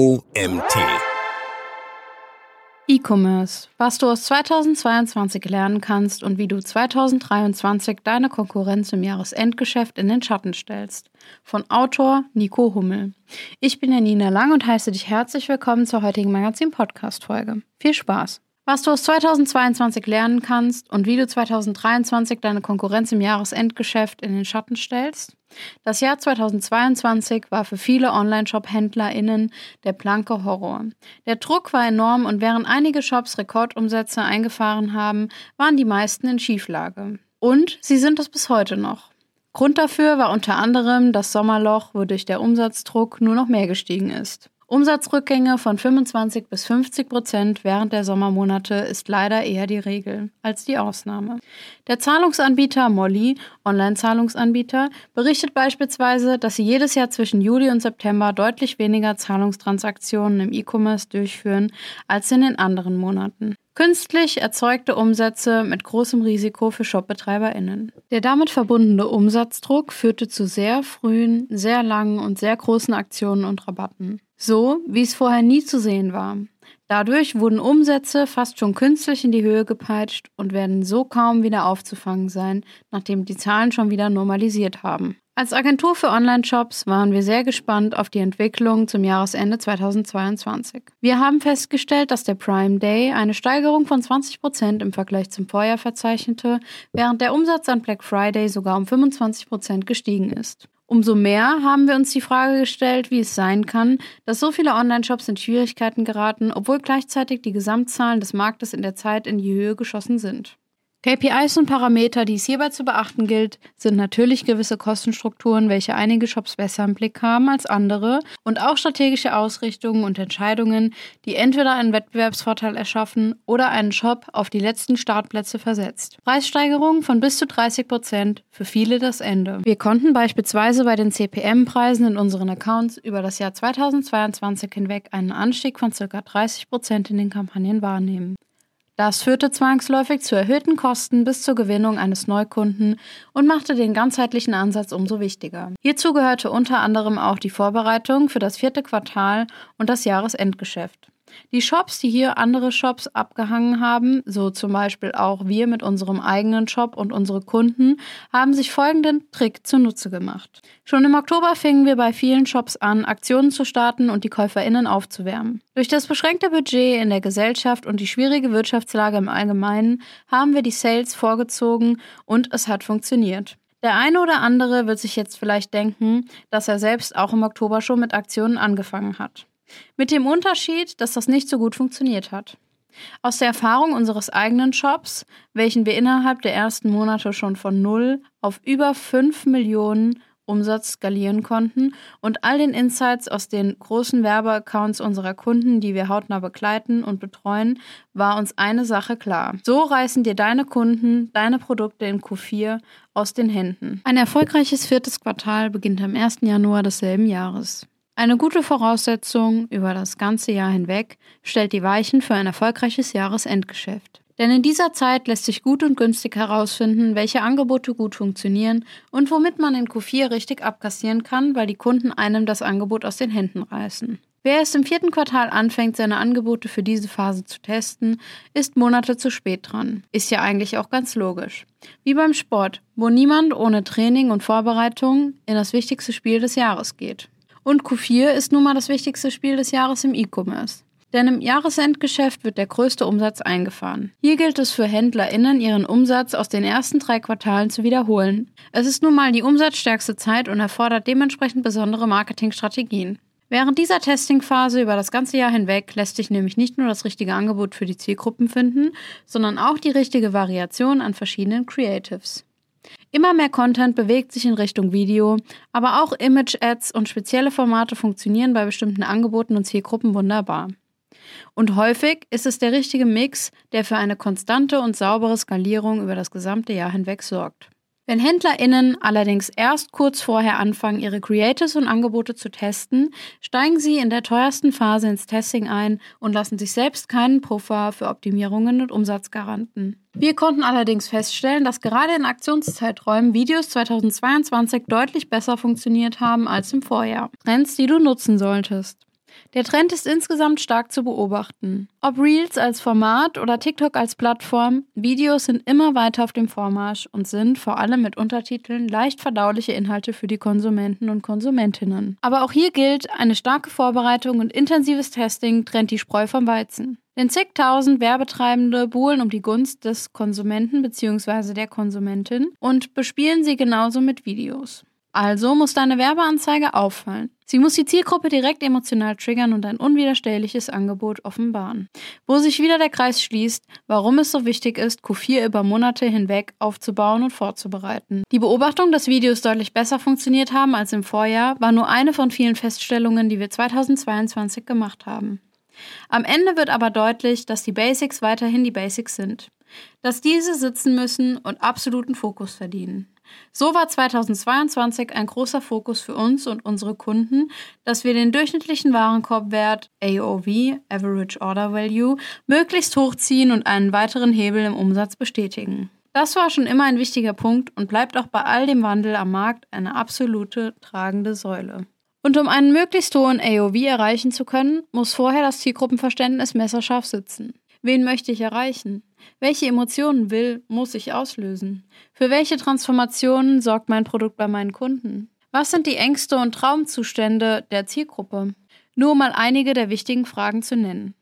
OMT. E-Commerce, was du aus 2022 lernen kannst und wie du 2023 deine Konkurrenz im Jahresendgeschäft in den Schatten stellst. Von Autor Nico Hummel. Ich bin Janina Lang und heiße dich herzlich willkommen zur heutigen Magazin-Podcast-Folge. Viel Spaß! Was du aus 2022 lernen kannst und wie du 2023 deine Konkurrenz im Jahresendgeschäft in den Schatten stellst. Das Jahr 2022 war für viele Online-Shop-HändlerInnen der blanke Horror. Der Druck war enorm und während einige Shops Rekordumsätze eingefahren haben, waren die meisten in Schieflage. Und sie sind es bis heute noch. Grund dafür war unter anderem das Sommerloch, wodurch der Umsatzdruck nur noch mehr gestiegen ist. Umsatzrückgänge von 25 bis 50 Prozent während der Sommermonate ist leider eher die Regel als die Ausnahme. Der Zahlungsanbieter Molly, Online-Zahlungsanbieter, berichtet beispielsweise, dass sie jedes Jahr zwischen Juli und September deutlich weniger Zahlungstransaktionen im E-Commerce durchführen als in den anderen Monaten. Künstlich erzeugte Umsätze mit großem Risiko für ShopbetreiberInnen. Der damit verbundene Umsatzdruck führte zu sehr frühen, sehr langen und sehr großen Aktionen und Rabatten. So, wie es vorher nie zu sehen war. Dadurch wurden Umsätze fast schon künstlich in die Höhe gepeitscht und werden so kaum wieder aufzufangen sein, nachdem die Zahlen schon wieder normalisiert haben. Als Agentur für Online-Shops waren wir sehr gespannt auf die Entwicklung zum Jahresende 2022. Wir haben festgestellt, dass der Prime Day eine Steigerung von 20 Prozent im Vergleich zum Vorjahr verzeichnete, während der Umsatz an Black Friday sogar um 25 Prozent gestiegen ist. Umso mehr haben wir uns die Frage gestellt, wie es sein kann, dass so viele Online-Shops in Schwierigkeiten geraten, obwohl gleichzeitig die Gesamtzahlen des Marktes in der Zeit in die Höhe geschossen sind. KPIs und Parameter, die es hierbei zu beachten gilt, sind natürlich gewisse Kostenstrukturen, welche einige Shops besser im Blick haben als andere und auch strategische Ausrichtungen und Entscheidungen, die entweder einen Wettbewerbsvorteil erschaffen oder einen Shop auf die letzten Startplätze versetzt. Preissteigerungen von bis zu 30 Prozent, für viele das Ende. Wir konnten beispielsweise bei den CPM-Preisen in unseren Accounts über das Jahr 2022 hinweg einen Anstieg von ca. 30 Prozent in den Kampagnen wahrnehmen. Das führte zwangsläufig zu erhöhten Kosten bis zur Gewinnung eines Neukunden und machte den ganzheitlichen Ansatz umso wichtiger. Hierzu gehörte unter anderem auch die Vorbereitung für das vierte Quartal und das Jahresendgeschäft. Die Shops, die hier andere Shops abgehangen haben, so zum Beispiel auch wir mit unserem eigenen Shop und unsere Kunden, haben sich folgenden Trick zunutze gemacht. Schon im Oktober fingen wir bei vielen Shops an, Aktionen zu starten und die KäuferInnen aufzuwärmen. Durch das beschränkte Budget in der Gesellschaft und die schwierige Wirtschaftslage im Allgemeinen haben wir die Sales vorgezogen und es hat funktioniert. Der eine oder andere wird sich jetzt vielleicht denken, dass er selbst auch im Oktober schon mit Aktionen angefangen hat. Mit dem Unterschied, dass das nicht so gut funktioniert hat. Aus der Erfahrung unseres eigenen Shops, welchen wir innerhalb der ersten Monate schon von 0 auf über 5 Millionen Umsatz skalieren konnten und all den Insights aus den großen Werbeaccounts unserer Kunden, die wir hautnah begleiten und betreuen, war uns eine Sache klar. So reißen dir deine Kunden deine Produkte in Q4 aus den Händen. Ein erfolgreiches viertes Quartal beginnt am 1. Januar desselben Jahres. Eine gute Voraussetzung über das ganze Jahr hinweg stellt die Weichen für ein erfolgreiches Jahresendgeschäft. Denn in dieser Zeit lässt sich gut und günstig herausfinden, welche Angebote gut funktionieren und womit man in Q4 richtig abkassieren kann, weil die Kunden einem das Angebot aus den Händen reißen. Wer erst im vierten Quartal anfängt, seine Angebote für diese Phase zu testen, ist Monate zu spät dran. Ist ja eigentlich auch ganz logisch. Wie beim Sport, wo niemand ohne Training und Vorbereitung in das wichtigste Spiel des Jahres geht. Und Q4 ist nun mal das wichtigste Spiel des Jahres im E-Commerce. Denn im Jahresendgeschäft wird der größte Umsatz eingefahren. Hier gilt es für HändlerInnen, ihren Umsatz aus den ersten drei Quartalen zu wiederholen. Es ist nun mal die umsatzstärkste Zeit und erfordert dementsprechend besondere Marketingstrategien. Während dieser Testingphase über das ganze Jahr hinweg lässt sich nämlich nicht nur das richtige Angebot für die Zielgruppen finden, sondern auch die richtige Variation an verschiedenen Creatives. Immer mehr Content bewegt sich in Richtung Video, aber auch Image-Ads und spezielle Formate funktionieren bei bestimmten Angeboten und Zielgruppen wunderbar. Und häufig ist es der richtige Mix, der für eine konstante und saubere Skalierung über das gesamte Jahr hinweg sorgt. Wenn HändlerInnen allerdings erst kurz vorher anfangen, ihre Creatives und Angebote zu testen, steigen sie in der teuersten Phase ins Testing ein und lassen sich selbst keinen Puffer für Optimierungen und Umsatzgaranten. Wir konnten allerdings feststellen, dass gerade in Aktionszeiträumen Videos 2022 deutlich besser funktioniert haben als im Vorjahr. Trends, die du nutzen solltest. Der Trend ist insgesamt stark zu beobachten. Ob Reels als Format oder TikTok als Plattform, Videos sind immer weiter auf dem Vormarsch und sind vor allem mit Untertiteln leicht verdauliche Inhalte für die Konsumenten und Konsumentinnen. Aber auch hier gilt, eine starke Vorbereitung und intensives Testing trennt die Spreu vom Weizen. Denn zigtausend Werbetreibende buhlen um die Gunst des Konsumenten bzw. der Konsumentin und bespielen sie genauso mit Videos. Also muss deine Werbeanzeige auffallen. Sie muss die Zielgruppe direkt emotional triggern und ein unwiderstehliches Angebot offenbaren. Wo sich wieder der Kreis schließt, warum es so wichtig ist, Q4 über Monate hinweg aufzubauen und vorzubereiten. Die Beobachtung, dass Videos deutlich besser funktioniert haben als im Vorjahr, war nur eine von vielen Feststellungen, die wir 2022 gemacht haben. Am Ende wird aber deutlich, dass die Basics weiterhin die Basics sind. Dass diese sitzen müssen und absoluten Fokus verdienen. So war 2022 ein großer Fokus für uns und unsere Kunden, dass wir den durchschnittlichen Warenkorbwert AOV, Average Order Value, möglichst hochziehen und einen weiteren Hebel im Umsatz bestätigen. Das war schon immer ein wichtiger Punkt und bleibt auch bei all dem Wandel am Markt eine absolute tragende Säule. Und um einen möglichst hohen AOV erreichen zu können, muss vorher das Zielgruppenverständnis messerscharf sitzen. Wen möchte ich erreichen? Welche Emotionen will, muss ich auslösen? Für welche Transformationen sorgt mein Produkt bei meinen Kunden? Was sind die Ängste und Traumzustände der Zielgruppe? Nur mal einige der wichtigen Fragen zu nennen.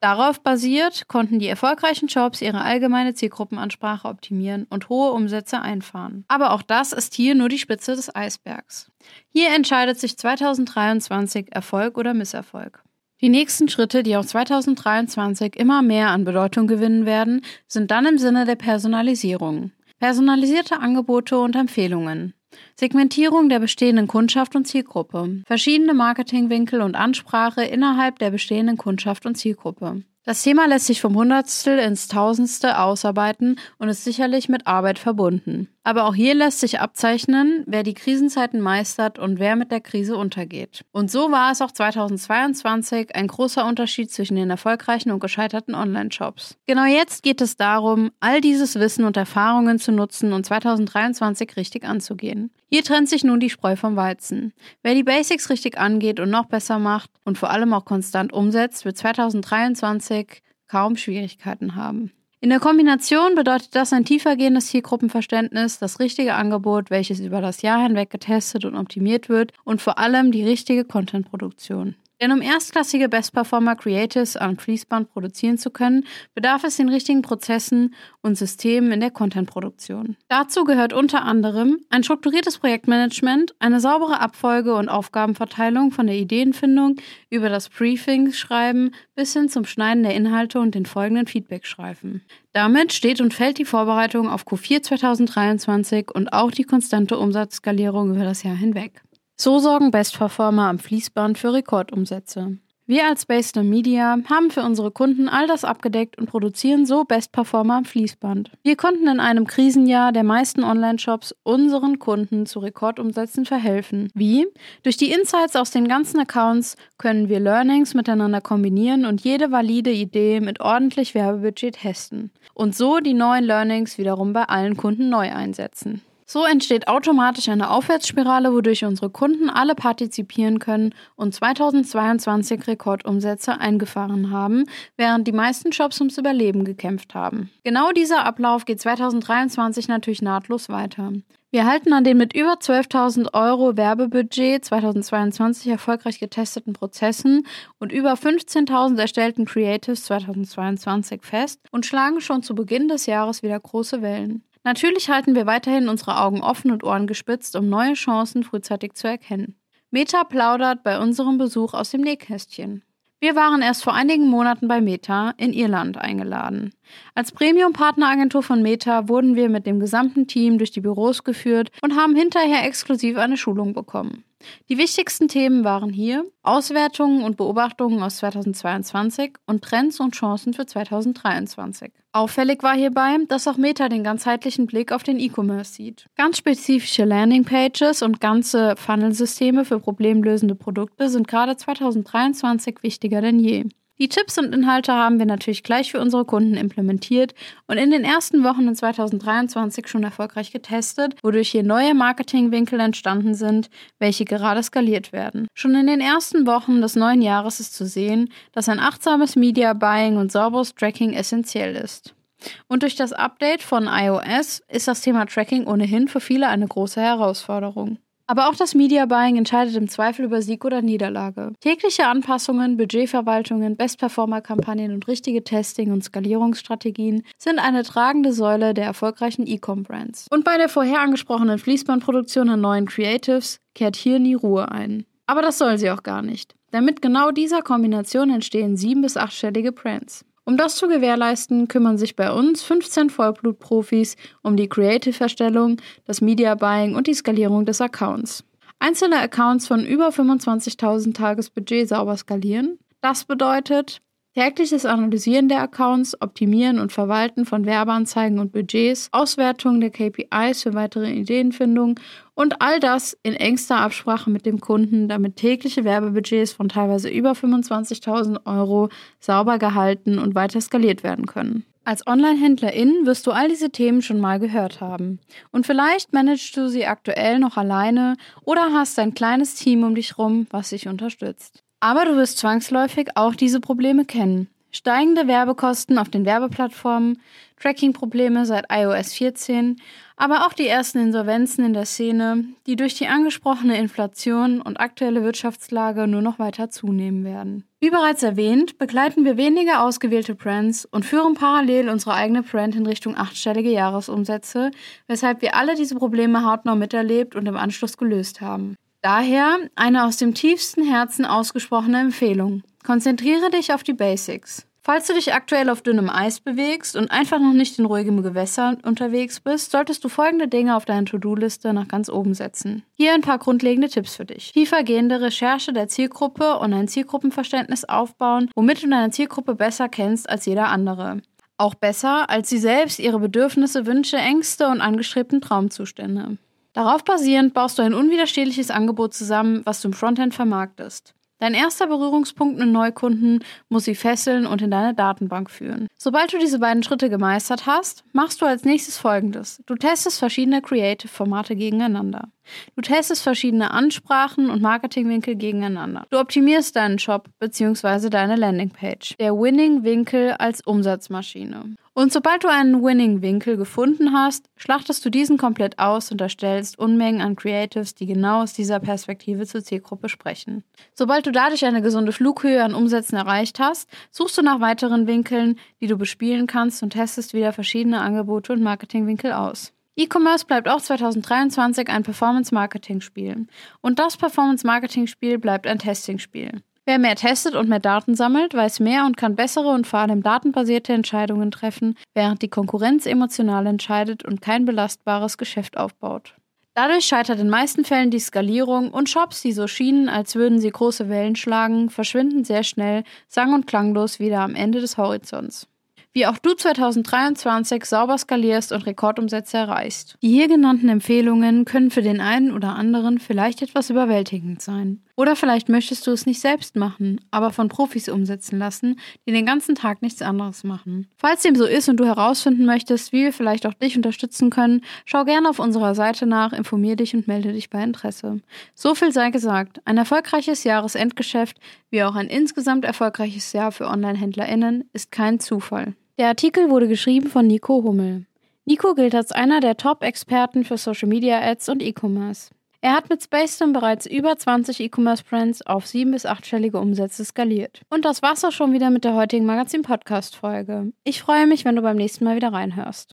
Darauf basiert, konnten die erfolgreichen Shops ihre allgemeine Zielgruppenansprache optimieren und hohe Umsätze einfahren. Aber auch das ist hier nur die Spitze des Eisbergs. Hier entscheidet sich 2023 Erfolg oder Misserfolg. Die nächsten Schritte, die auch 2023 immer mehr an Bedeutung gewinnen werden, sind dann im Sinne der Personalisierung. Personalisierte Angebote und Empfehlungen. Segmentierung der bestehenden Kundschaft und Zielgruppe. Verschiedene Marketingwinkel und Ansprache innerhalb der bestehenden Kundschaft und Zielgruppe. Das Thema lässt sich vom Hundertstel ins Tausendste ausarbeiten und ist sicherlich mit Arbeit verbunden. Aber auch hier lässt sich abzeichnen, wer die Krisenzeiten meistert und wer mit der Krise untergeht. Und so war es auch 2022 ein großer Unterschied zwischen den erfolgreichen und gescheiterten Online-Shops. Genau jetzt geht es darum, all dieses Wissen und Erfahrungen zu nutzen und 2023 richtig anzugehen. Hier trennt sich nun die Spreu vom Weizen. Wer die Basics richtig angeht und noch besser macht und vor allem auch konstant umsetzt, wird 2023 kaum Schwierigkeiten haben. In der Kombination bedeutet das ein tiefergehendes Zielgruppenverständnis, das richtige Angebot, welches über das Jahr hinweg getestet und optimiert wird und vor allem die richtige Contentproduktion. Denn um erstklassige Best Performer Creatives am Fließband produzieren zu können, bedarf es den richtigen Prozessen und Systemen in der Contentproduktion. Dazu gehört unter anderem ein strukturiertes Projektmanagement, eine saubere Abfolge und Aufgabenverteilung von der Ideenfindung über das Briefing-Schreiben bis hin zum Schneiden der Inhalte und den folgenden Feedback-Schreifen. Damit steht und fällt die Vorbereitung auf Q4 2023 und auch die konstante Umsatzskalierung über das Jahr hinweg. So sorgen Bestperformer am Fließband für Rekordumsätze. Wir als Baster Media haben für unsere Kunden all das abgedeckt und produzieren so Bestperformer am Fließband. Wir konnten in einem Krisenjahr der meisten Online-Shops unseren Kunden zu Rekordumsätzen verhelfen. Wie? Durch die Insights aus den ganzen Accounts können wir Learnings miteinander kombinieren und jede valide Idee mit ordentlich Werbebudget testen. Und so die neuen Learnings wiederum bei allen Kunden neu einsetzen. So entsteht automatisch eine Aufwärtsspirale, wodurch unsere Kunden alle partizipieren können und 2022 Rekordumsätze eingefahren haben, während die meisten Shops ums Überleben gekämpft haben. Genau dieser Ablauf geht 2023 natürlich nahtlos weiter. Wir halten an den mit über 12.000 Euro Werbebudget 2022 erfolgreich getesteten Prozessen und über 15.000 erstellten Creatives 2022 fest und schlagen schon zu Beginn des Jahres wieder große Wellen. Natürlich halten wir weiterhin unsere Augen offen und Ohren gespitzt, um neue Chancen frühzeitig zu erkennen. Meta plaudert bei unserem Besuch aus dem Nähkästchen. Wir waren erst vor einigen Monaten bei Meta in Irland eingeladen. Als Premium-Partneragentur von Meta wurden wir mit dem gesamten Team durch die Büros geführt und haben hinterher exklusiv eine Schulung bekommen. Die wichtigsten Themen waren hier Auswertungen und Beobachtungen aus 2022 und Trends und Chancen für 2023. Auffällig war hierbei, dass auch Meta den ganzheitlichen Blick auf den E-Commerce sieht. Ganz spezifische Landingpages und ganze Funnelsysteme für problemlösende Produkte sind gerade 2023 wichtiger denn je. Die Tipps und Inhalte haben wir natürlich gleich für unsere Kunden implementiert und in den ersten Wochen in 2023 schon erfolgreich getestet, wodurch hier neue Marketingwinkel entstanden sind, welche gerade skaliert werden. Schon in den ersten Wochen des neuen Jahres ist zu sehen, dass ein achtsames Media Buying und sauberes Tracking essentiell ist. Und durch das Update von iOS ist das Thema Tracking ohnehin für viele eine große Herausforderung. Aber auch das Media Buying entscheidet im Zweifel über Sieg oder Niederlage. Tägliche Anpassungen, Budgetverwaltungen, Best-Performer-Kampagnen und richtige Testing- und Skalierungsstrategien sind eine tragende Säule der erfolgreichen E-Com-Brands. Und bei der vorher angesprochenen Fließbandproduktion an neuen Creatives kehrt hier nie Ruhe ein. Aber das soll sie auch gar nicht. Denn mit genau dieser Kombination entstehen sieben- bis achtstellige Brands. Um das zu gewährleisten, kümmern sich bei uns 15 Vollblutprofis um die Creative-Erstellung, das Media-Buying und die Skalierung des Accounts. Einzelne Accounts von über 25.000 Tagesbudget sauber skalieren. Das bedeutet Tägliches Analysieren der Accounts, Optimieren und Verwalten von Werbeanzeigen und Budgets, Auswertung der KPIs für weitere Ideenfindung und all das in engster Absprache mit dem Kunden, damit tägliche Werbebudgets von teilweise über 25.000 Euro sauber gehalten und weiter skaliert werden können. Als Online-Händlerin wirst du all diese Themen schon mal gehört haben. Und vielleicht managst du sie aktuell noch alleine oder hast ein kleines Team um dich rum, was dich unterstützt. Aber du wirst zwangsläufig auch diese Probleme kennen. Steigende Werbekosten auf den Werbeplattformen, Tracking-Probleme seit iOS 14, aber auch die ersten Insolvenzen in der Szene, die durch die angesprochene Inflation und aktuelle Wirtschaftslage nur noch weiter zunehmen werden. Wie bereits erwähnt, begleiten wir wenige ausgewählte Brands und führen parallel unsere eigene Brand in Richtung achtstellige Jahresumsätze, weshalb wir alle diese Probleme hautnah miterlebt und im Anschluss gelöst haben. Daher eine aus dem tiefsten Herzen ausgesprochene Empfehlung. Konzentriere dich auf die Basics. Falls du dich aktuell auf dünnem Eis bewegst und einfach noch nicht in ruhigem Gewässer unterwegs bist, solltest du folgende Dinge auf deine To-Do-Liste nach ganz oben setzen. Hier ein paar grundlegende Tipps für dich. Tiefergehende Recherche der Zielgruppe und ein Zielgruppenverständnis aufbauen, womit du deine Zielgruppe besser kennst als jeder andere. Auch besser als sie selbst ihre Bedürfnisse, Wünsche, Ängste und angestrebten Traumzustände. Darauf basierend baust du ein unwiderstehliches Angebot zusammen, was du im Frontend vermarktest. Dein erster Berührungspunkt mit Neukunden muss sie fesseln und in deine Datenbank führen. Sobald du diese beiden Schritte gemeistert hast, machst du als nächstes folgendes. Du testest verschiedene Creative-Formate gegeneinander. Du testest verschiedene Ansprachen und Marketingwinkel gegeneinander. Du optimierst deinen Shop bzw. deine Landingpage. Der Winning-Winkel als Umsatzmaschine. Und sobald du einen Winning-Winkel gefunden hast, schlachtest du diesen komplett aus und erstellst Unmengen an Creatives, die genau aus dieser Perspektive zur Zielgruppe sprechen. Sobald du dadurch eine gesunde Flughöhe an Umsätzen erreicht hast, suchst du nach weiteren Winkeln, die du bespielen kannst und testest wieder verschiedene Angebote und Marketingwinkel aus. E-Commerce bleibt auch 2023 ein Performance-Marketing-Spiel. Und das Performance-Marketing-Spiel bleibt ein Testing-Spiel. Wer mehr testet und mehr Daten sammelt, weiß mehr und kann bessere und vor allem datenbasierte Entscheidungen treffen, während die Konkurrenz emotional entscheidet und kein belastbares Geschäft aufbaut. Dadurch scheitert in meisten Fällen die Skalierung und Shops, die so schienen, als würden sie große Wellen schlagen, verschwinden sehr schnell, sang- und klanglos wieder am Ende des Horizonts wie auch du 2023 sauber skalierst und Rekordumsätze erreichst. Die hier genannten Empfehlungen können für den einen oder anderen vielleicht etwas überwältigend sein. Oder vielleicht möchtest du es nicht selbst machen, aber von Profis umsetzen lassen, die den ganzen Tag nichts anderes machen. Falls dem so ist und du herausfinden möchtest, wie wir vielleicht auch dich unterstützen können, schau gerne auf unserer Seite nach, informier dich und melde dich bei Interesse. So viel sei gesagt, ein erfolgreiches Jahresendgeschäft, wie auch ein insgesamt erfolgreiches Jahr für Online-HändlerInnen, ist kein Zufall. Der Artikel wurde geschrieben von Nico Hummel. Nico gilt als einer der Top-Experten für Social Media Ads und E-Commerce. Er hat mit Spacedom bereits über 20 E-Commerce-Brands auf sieben- bis achtstellige Umsätze skaliert. Und das war's auch schon wieder mit der heutigen Magazin-Podcast-Folge. Ich freue mich, wenn du beim nächsten Mal wieder reinhörst.